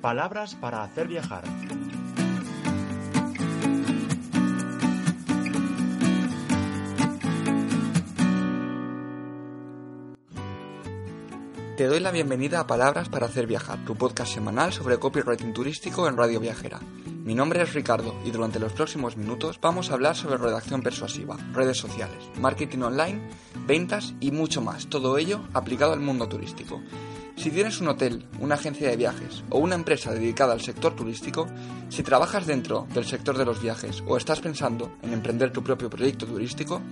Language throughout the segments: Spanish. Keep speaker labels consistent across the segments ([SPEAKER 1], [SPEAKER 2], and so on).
[SPEAKER 1] Palabras para hacer viajar.
[SPEAKER 2] Te doy la bienvenida a Palabras para hacer viajar, tu podcast semanal sobre copywriting turístico en Radio Viajera. Mi nombre es Ricardo y durante los próximos minutos vamos a hablar sobre redacción persuasiva, redes sociales, marketing online, ventas y mucho más, todo ello aplicado al mundo turístico. Si tienes un hotel, una agencia de viajes o una empresa dedicada al sector turístico, si trabajas dentro del sector de los viajes o estás pensando en emprender tu propio proyecto turístico,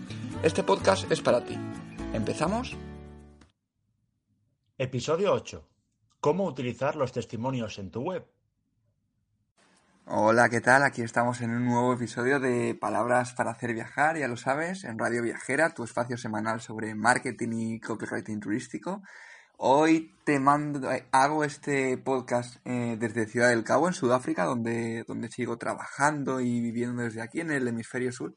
[SPEAKER 2] este podcast es para ti. ¿Empezamos?
[SPEAKER 1] Episodio 8. ¿Cómo utilizar los testimonios en tu web?
[SPEAKER 2] Hola, ¿qué tal? Aquí estamos en un nuevo episodio de Palabras para hacer viajar, ya lo sabes, en Radio Viajera, tu espacio semanal sobre marketing y copywriting turístico. Hoy te mando, hago este podcast eh, desde Ciudad del Cabo, en Sudáfrica, donde, donde sigo trabajando y viviendo desde aquí en el hemisferio sur.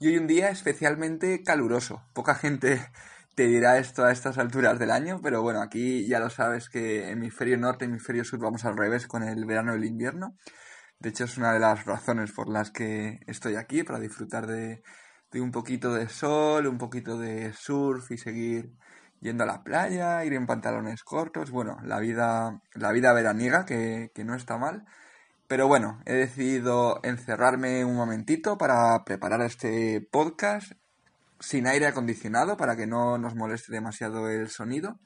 [SPEAKER 2] Y hoy un día especialmente caluroso. Poca gente te dirá esto a estas alturas del año, pero bueno, aquí ya lo sabes que hemisferio norte, hemisferio sur vamos al revés con el verano y el invierno. De hecho, es una de las razones por las que estoy aquí, para disfrutar de, de un poquito de sol, un poquito de surf y seguir yendo a la playa, ir en pantalones cortos, bueno, la vida, la vida veraniega que, que no está mal. Pero bueno, he decidido encerrarme un momentito para preparar este podcast sin aire acondicionado para que no nos moleste demasiado el sonido.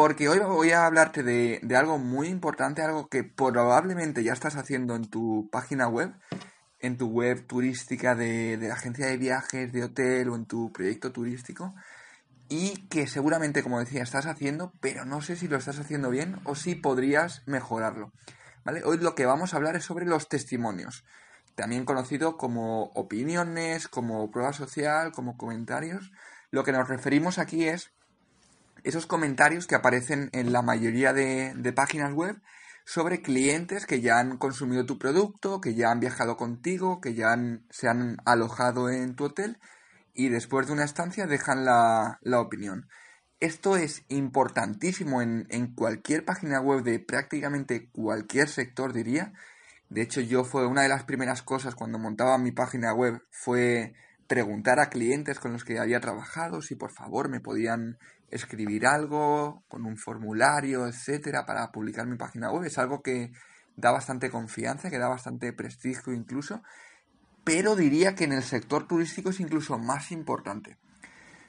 [SPEAKER 2] Porque hoy voy a hablarte de, algo muy importante, algo que probablemente ya estás haciendo en tu página web, en tu web turística de, de agencia de viajes, de hotel o en tu proyecto turístico y que seguramente, como decía, estás haciendo, pero no sé si lo estás haciendo bien o si podrías mejorarlo. ¿Vale? Hoy lo que vamos a hablar es sobre los testimonios también conocido como opiniones, como prueba social, como comentarios. Lo que nos referimos aquí es esos comentarios que aparecen en la mayoría de, páginas web sobre clientes que ya han consumido tu producto, que ya han viajado contigo, que ya se han alojado en tu hotel y después de una estancia dejan la, opinión. Esto es importantísimo en, en, cualquier página web de prácticamente cualquier sector, diría, de hecho, yo fue una de las primeras cosas cuando montaba mi página web fue preguntar a clientes con los que había trabajado si por favor me podían escribir algo con un formulario, etcétera, para publicar mi página web. Es algo que da bastante confianza, que da bastante prestigio incluso, pero diría que en el sector turístico es incluso más importante.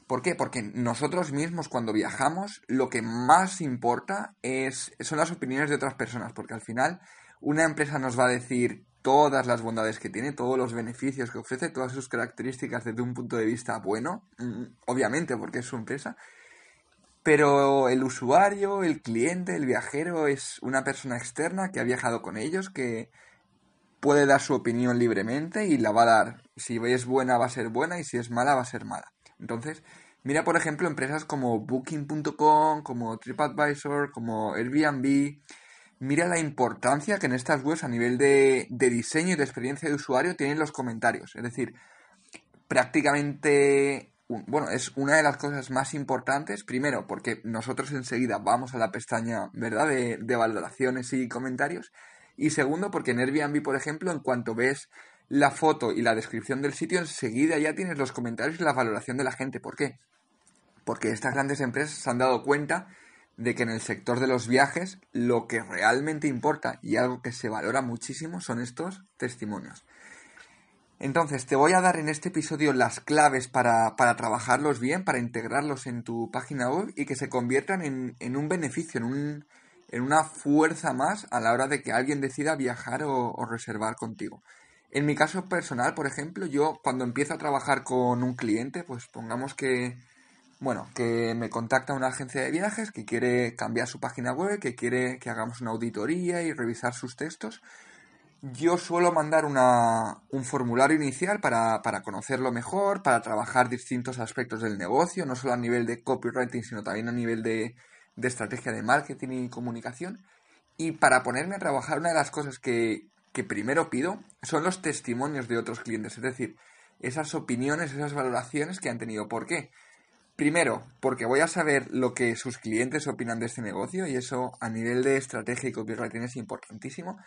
[SPEAKER 2] ¿Por qué? Porque nosotros mismos cuando viajamos lo que más importa es, son las opiniones de otras personas, porque al final una empresa nos va a decir todas las bondades que tiene, todos los beneficios que ofrece, todas sus características desde un punto de vista bueno, mm, obviamente porque es su empresa, pero el usuario, el cliente, el viajero es una persona externa que ha viajado con ellos, que puede dar su opinión libremente y la va a dar. Si es buena va a ser buena y si es mala va a ser mala. Entonces, mira por ejemplo empresas como booking.com, como TripAdvisor, como Airbnb, mira la importancia que en estas webs a nivel de, diseño y de experiencia de usuario tienen los comentarios. Es decir, prácticamente, bueno, es una de las cosas más importantes, primero porque nosotros enseguida vamos a la pestaña, ¿verdad?, de, de valoraciones y comentarios. Y segundo, porque en Airbnb, por ejemplo, en cuanto ves la foto y la descripción del sitio, enseguida ya tienes los comentarios y la valoración de la gente. ¿Por qué? Porque estas grandes empresas se han dado cuenta de que en el sector de los viajes lo que realmente importa y algo que se valora muchísimo son estos testimonios. Entonces, te voy a dar en este episodio las claves para, trabajarlos bien, para integrarlos en tu página web y que se conviertan en, un beneficio, en, un, en, una fuerza más a la hora de que alguien decida viajar o reservar contigo. En mi caso personal, por ejemplo, yo cuando empiezo a trabajar con un cliente, pues pongamos que, bueno, que me contacta una agencia de viajes que quiere cambiar su página web, que quiere que hagamos una auditoría y revisar sus textos. Yo suelo mandar una, un formulario inicial para, para, conocerlo mejor, para trabajar distintos aspectos del negocio, no solo a nivel de copywriting, sino también a nivel de, de estrategia de marketing y comunicación. Y para ponerme a trabajar, una de las cosas que, que primero pido son los testimonios de otros clientes, es decir, esas opiniones, esas valoraciones que han tenido. ¿Por qué? Primero, porque voy a saber lo que sus clientes opinan de este negocio y eso a nivel de estrategia y copywriting es importantísimo.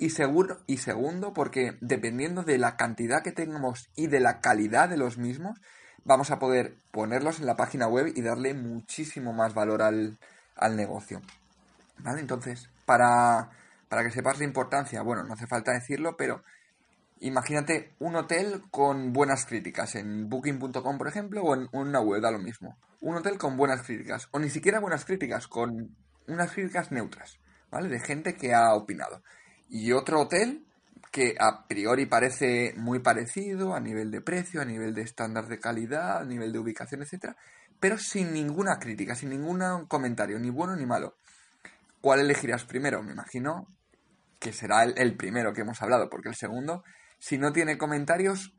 [SPEAKER 2] Y, seguro, y segundo, porque dependiendo de la cantidad que tengamos y de la calidad de los mismos, vamos a poder ponerlos en la página web y darle muchísimo más valor al, al negocio. ¿Vale? Entonces, para, para que sepas la importancia, bueno, no hace falta decirlo, pero imagínate un hotel con buenas críticas en booking.com, por ejemplo, o en una web, da lo mismo. Un hotel con buenas críticas, o ni siquiera buenas críticas, con unas críticas neutras, ¿vale? De gente que ha opinado y otro hotel que a priori parece muy parecido a nivel de precio, a nivel de estándar de calidad, a nivel de ubicación, etcétera, pero sin ninguna crítica, sin ningún comentario, ni bueno ni malo. ¿Cuál elegirás primero? Me imagino que será el, el primero que hemos hablado, porque el segundo, si no tiene comentarios,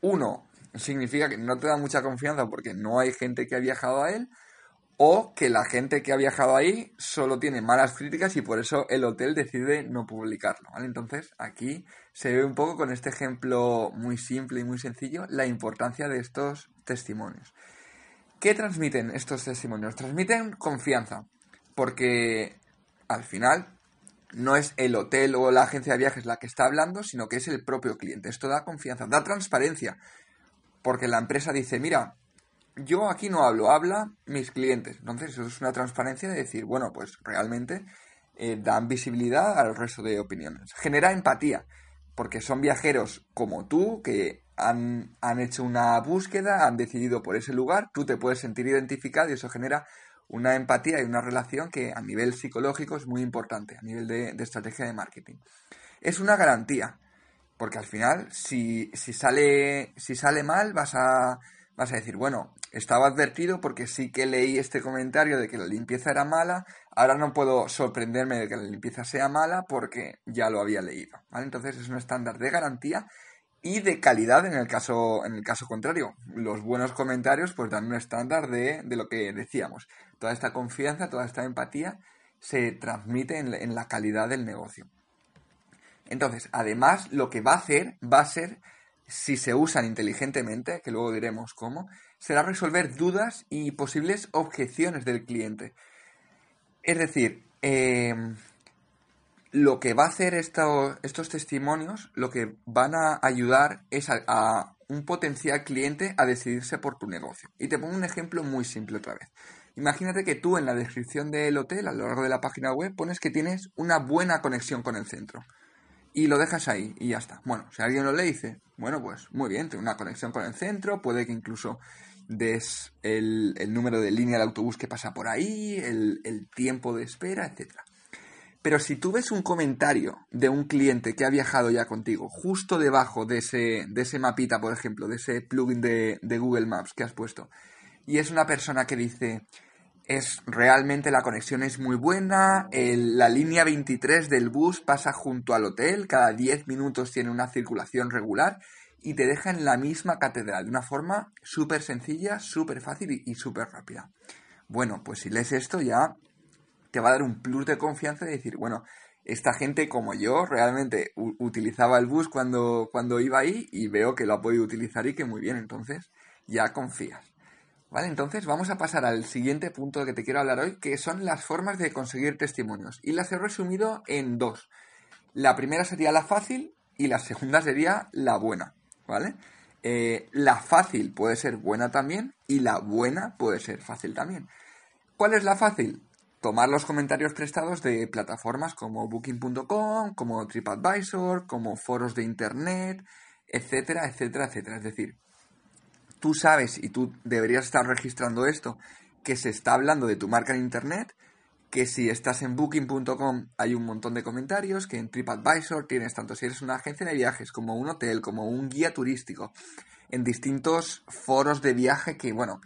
[SPEAKER 2] uno, significa que no te da mucha confianza porque no hay gente que ha viajado a él, o que la gente que ha viajado ahí solo tiene malas críticas y por eso el hotel decide no publicarlo. Entonces aquí se ve un poco con este ejemplo muy simple y muy sencillo la importancia de estos testimonios. ¿Qué transmiten estos testimonios? Transmiten confianza, porque al final no es el hotel o la agencia de viajes la que está hablando, sino que es el propio cliente. Esto da confianza, da transparencia, porque la empresa dice, mira, yo aquí no hablo, habla mis clientes. Entonces, eso es una transparencia de decir, bueno, pues realmente eh, dan visibilidad al resto de opiniones. Genera empatía, porque son viajeros como tú que han, han hecho una búsqueda, han decidido por ese lugar, tú te puedes sentir identificado y eso genera una empatía y una relación que a nivel psicológico es muy importante, a nivel de, de estrategia de marketing. Es una garantía, porque al final, si, si, sale, si sale mal, vas a vas a decir, bueno, estaba advertido porque sí que leí este comentario de que la limpieza era mala, ahora no puedo sorprenderme de que la limpieza sea mala porque ya lo había leído. Entonces es un estándar de garantía y de calidad en el caso, en el caso contrario. Los buenos comentarios pues dan un estándar de, de lo que decíamos. Toda esta confianza, toda esta empatía se transmite en la calidad del negocio. Entonces, además, lo que va a hacer va a ser si se usan inteligentemente, que luego diremos cómo, será resolver dudas y posibles objeciones del cliente. Es decir, em, lo que va a hacer estos testimonios, lo que van a ayudar es a, a, un potencial cliente a decidirse por tu negocio. Y te pongo un ejemplo muy simple otra vez. Imagínate que tú en la descripción del hotel, a lo largo de la página web, pones que tienes una buena conexión con el centro y lo dejas ahí y ya está. Bueno, si alguien lo le dice, bueno, pues muy bien, tiene una conexión con el centro, puede que incluso des el, número de línea del autobús que pasa por ahí, el, el tiempo de espera, etc. Pero si tú ves un comentario de un cliente que ha viajado ya contigo, justo debajo de ese, de ese mapita, por ejemplo, de ese plugin de, de Google Maps que has puesto, y es una persona que dice, es realmente la conexión es muy buena. la línea 23 del bus pasa junto al hotel, cada 10 minutos tiene una circulación regular y te deja en la misma catedral de una forma súper sencilla, súper fácil y, súper rápida. Bueno, pues si lees esto ya te va a dar un plus de confianza de decir, bueno, esta gente como yo realmente utilizaba el bus cuando, cuando iba ahí y veo que lo ha podido utilizar y que muy bien, entonces ya confías. Vale, entonces vamos a pasar al siguiente punto que te quiero hablar hoy, que son las formas de conseguir testimonios. Y las he resumido en dos. La primera sería la fácil y la segunda sería la buena, ¿vale? Eh, la fácil puede ser buena también y la buena puede ser fácil también. ¿Cuál es la fácil? Tomar los comentarios prestados de plataformas como booking.com, como TripAdvisor, como foros de internet, etcétera, etcétera, etcétera. Es decir, tú sabes y tú deberías estar registrando esto, que se está hablando de tu marca en Internet, que si estás en booking.com hay un montón de comentarios, que en TripAdvisor tienes tanto si eres una agencia de viajes como un hotel, como un guía turístico, en distintos foros de viaje que, bueno,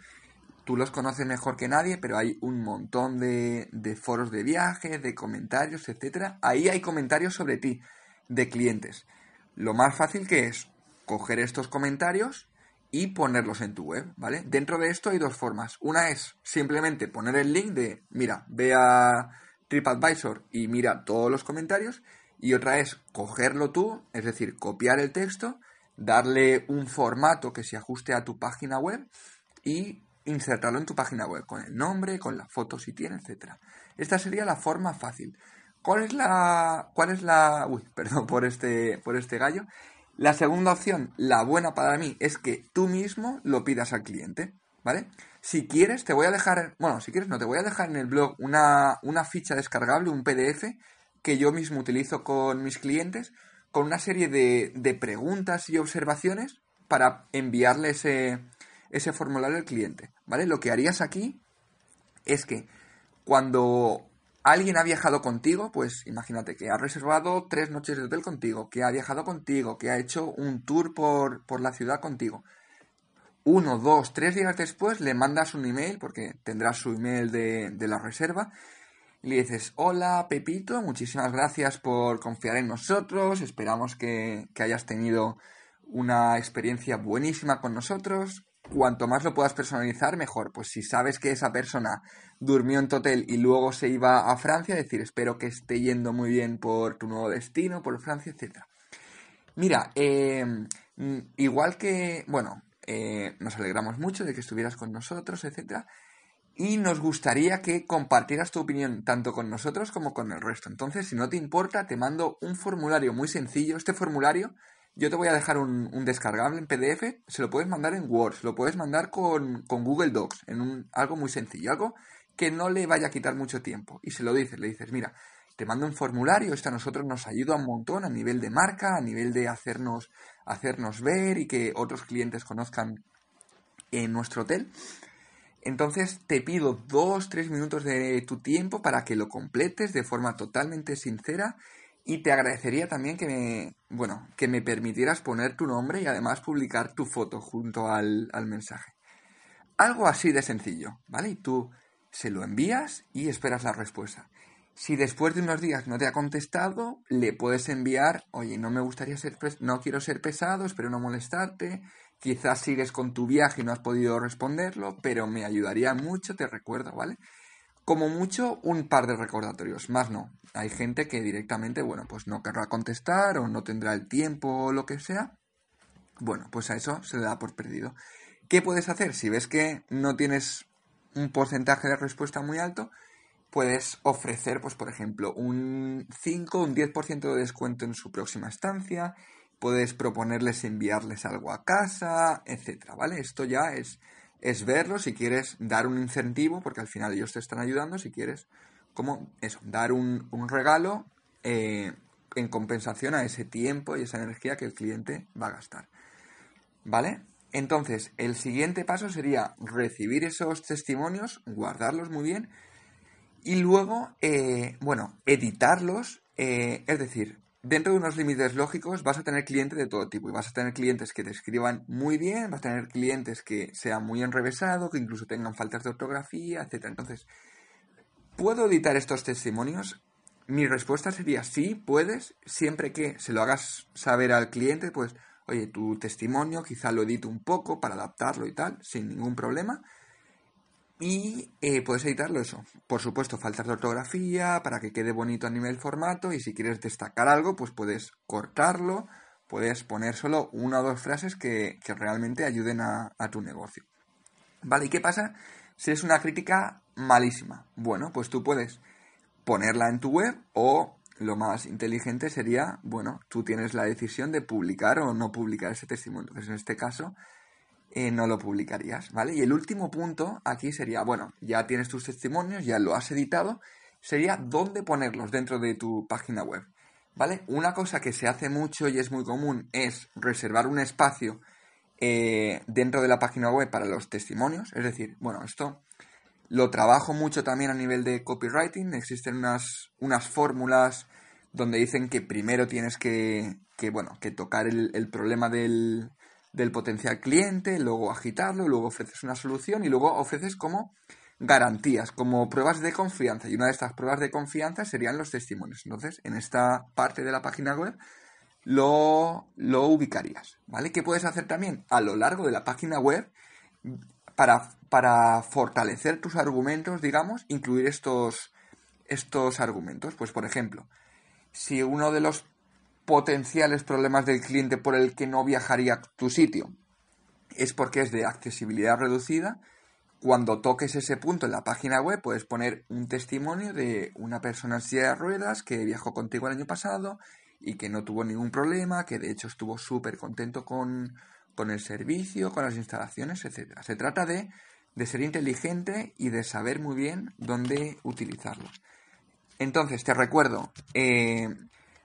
[SPEAKER 2] tú los conoces mejor que nadie, pero hay un montón de, foros de viaje, de comentarios, etcétera. Ahí hay comentarios sobre ti, de clientes. Lo más fácil que es coger estos comentarios y ponerlos en tu web, ¿vale? Dentro de esto hay dos formas. Una es simplemente poner el link de, mira, ve a TripAdvisor y mira todos los comentarios. Y otra es cogerlo tú, es decir, copiar el texto, darle un formato que se ajuste a tu página web y insertarlo en tu página web, con el nombre, con la foto si tiene, etc. Esta sería la forma fácil. ¿Cuál es la. cuál es la. Uy, perdón por este, por este gallo. La segunda opción, la buena para mí, es que tú mismo lo pidas al cliente, ¿vale? Si quieres, te voy a dejar, bueno, si quieres no, te voy a dejar en el blog una, una ficha descargable, un PDF, que yo mismo utilizo con mis clientes, con una serie de, de preguntas y observaciones para enviarle ese, ese formulario al cliente, ¿vale? Lo que harías aquí es que cuando alguien ha viajado contigo, pues imagínate que ha reservado tres noches de hotel contigo, que ha viajado contigo, que ha hecho un tour por, por la ciudad contigo. Uno, dos, tres días después le mandas un email, porque tendrás su email de, de la reserva, y le dices, hola Pepito, muchísimas gracias por confiar en nosotros, esperamos que, que hayas tenido una experiencia buenísima con nosotros, cuanto más lo puedas personalizar, mejor. Pues si sabes que esa persona durmió en tu hotel y luego se iba a Francia, decir, espero que esté yendo muy bien por tu nuevo destino, por Francia, etc. Mira, eh, igual que, bueno, eh, nos alegramos mucho de que estuvieras con nosotros, etc. Y nos gustaría que compartieras tu opinión tanto con nosotros como con el resto. Entonces, si no te importa, te mando un formulario muy sencillo. Este formulario yo te voy a dejar un, descargable en PDF, se lo puedes mandar en Word, lo puedes mandar con, Google Docs, en un, algo muy sencillo, algo que no le vaya a quitar mucho tiempo. Y se lo dices, le dices, mira, te mando un formulario, esto a nosotros nos ayuda un montón a nivel de marca, a nivel de hacernos, hacernos ver y que otros clientes conozcan en nuestro hotel. Entonces te pido dos, tres minutos de tu tiempo para que lo completes de forma totalmente sincera y te agradecería también que me, bueno, que me permitieras poner tu nombre y además publicar tu foto junto al, mensaje. Algo así de sencillo, ¿vale? Y tú se lo envías y esperas la respuesta. Si después de unos días no te ha contestado, le puedes enviar, oye, no me gustaría ser, no quiero ser pesado, espero no molestarte, quizás sigues con tu viaje y no has podido responderlo, pero me ayudaría mucho, te recuerdo, ¿vale? Como mucho, un par de recordatorios, más no. Hay gente que directamente, bueno, pues no querrá contestar o no tendrá el tiempo o lo que sea. Bueno, pues a eso se le da por perdido. ¿Qué puedes hacer? Si ves que no tienes un porcentaje de respuesta muy alto, puedes ofrecer, pues por ejemplo, un 5 un 10% de descuento en su próxima estancia, puedes proponerles enviarles algo a casa, etcétera, ¿vale? Esto ya es es verlo si quieres dar un incentivo, porque al final ellos te están ayudando, si quieres, como eso, dar un, regalo eh, en compensación a ese tiempo y esa energía que el cliente va a gastar. ¿Vale? Entonces, el siguiente paso sería recibir esos testimonios, guardarlos muy bien y luego, eh, bueno, editarlos, eh, es decir, dentro de unos límites lógicos vas a tener clientes de todo tipo y vas a tener clientes que te escriban muy bien, vas a tener clientes que sean muy enrevesados, que incluso tengan faltas de ortografía, etc. Entonces, ¿puedo editar estos testimonios? Mi respuesta sería sí, puedes, siempre que se lo hagas saber al cliente, pues, oye, tu testimonio quizá lo edito un poco para adaptarlo y tal, sin ningún problema. Y eh, puedes editarlo eso. Por supuesto, faltas de ortografía para que quede bonito a nivel formato. Y si quieres destacar algo, pues puedes cortarlo. Puedes poner solo una o dos frases que, realmente ayuden a, a, tu negocio. ¿Vale? ¿Y qué pasa si es una crítica malísima? Bueno, pues tú puedes ponerla en tu web o lo más inteligente sería, bueno, tú tienes la decisión de publicar o no publicar ese testimonio. Entonces, en este caso, eh, no lo publicarías, ¿vale? Y el último punto aquí sería, bueno, ya tienes tus testimonios, ya lo has editado, sería dónde ponerlos dentro de tu página web, ¿vale? Una cosa que se hace mucho y es muy común es reservar un espacio eh, dentro de la página web para los testimonios, es decir, bueno, esto lo trabajo mucho también a nivel de copywriting, existen unas, unas fórmulas donde dicen que primero tienes que, que bueno, que tocar el problema del, del potencial cliente, luego agitarlo, luego ofreces una solución y luego ofreces como garantías, como pruebas de confianza. Y una de estas pruebas de confianza serían los testimonios. Entonces, en esta parte de la página web lo, lo ubicarías. ¿Vale? ¿Qué puedes hacer también? A lo largo de la página web, para, para fortalecer tus argumentos, digamos, incluir estos, estos argumentos. Pues, por ejemplo, si uno de los potenciales problemas del cliente por el que no viajaría tu sitio es porque es de accesibilidad reducida, cuando toques ese punto en la página web puedes poner un testimonio de una persona silla de ruedas que viajó contigo el año pasado y que no tuvo ningún problema, que de hecho estuvo súper contento con, con el servicio, con las instalaciones, etc. Se trata de, de ser inteligente y de saber muy bien dónde utilizarlos. Entonces, te recuerdo eh,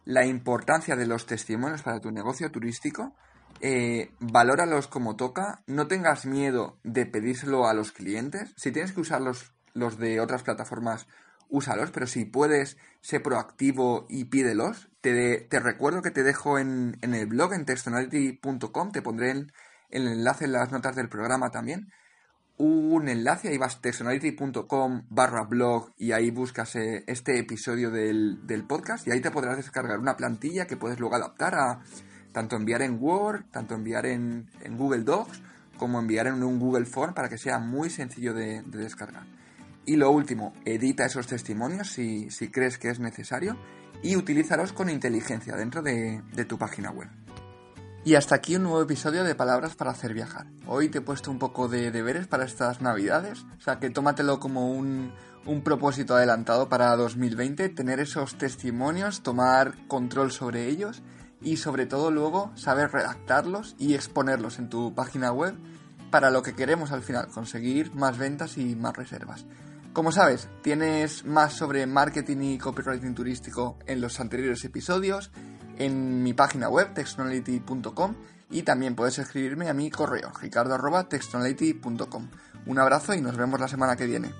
[SPEAKER 2] la importancia de los testimonios para tu negocio turístico. Eh, valóralos como toca. No tengas miedo de pedírselo a los clientes. Si tienes que usar los, de otras plataformas, úsalos, pero si puedes, sé proactivo y pídelos. Te, te recuerdo que te dejo en, en el blog, en textonality.com, te pondré el enlace en las notas del programa también un enlace, ahí vas textonality.com barra blog y ahí buscas eh, este episodio del, podcast y ahí te podrás descargar una plantilla que puedes luego adaptar a tanto enviar en Word, tanto enviar en, Google Docs, como enviar en un Google Form para que sea muy sencillo de, descargar. Y lo último, edita esos testimonios si, crees que es necesario y utilízalos con inteligencia dentro de tu página web. Y hasta aquí un nuevo episodio de Palabras para hacer viajar. Hoy te he puesto un poco de deberes para estas navidades, o sea que tómatelo como un, un propósito adelantado para 2020, tener esos testimonios, tomar control sobre ellos y sobre todo luego saber redactarlos y exponerlos en tu página web para lo que queremos al final, conseguir más ventas y más reservas. Como sabes, tienes más sobre marketing y copywriting turístico en los anteriores episodios en mi página web textonality.com y también puedes escribirme a mi correo ricardo.textonality.com. Un abrazo y nos vemos la semana que viene.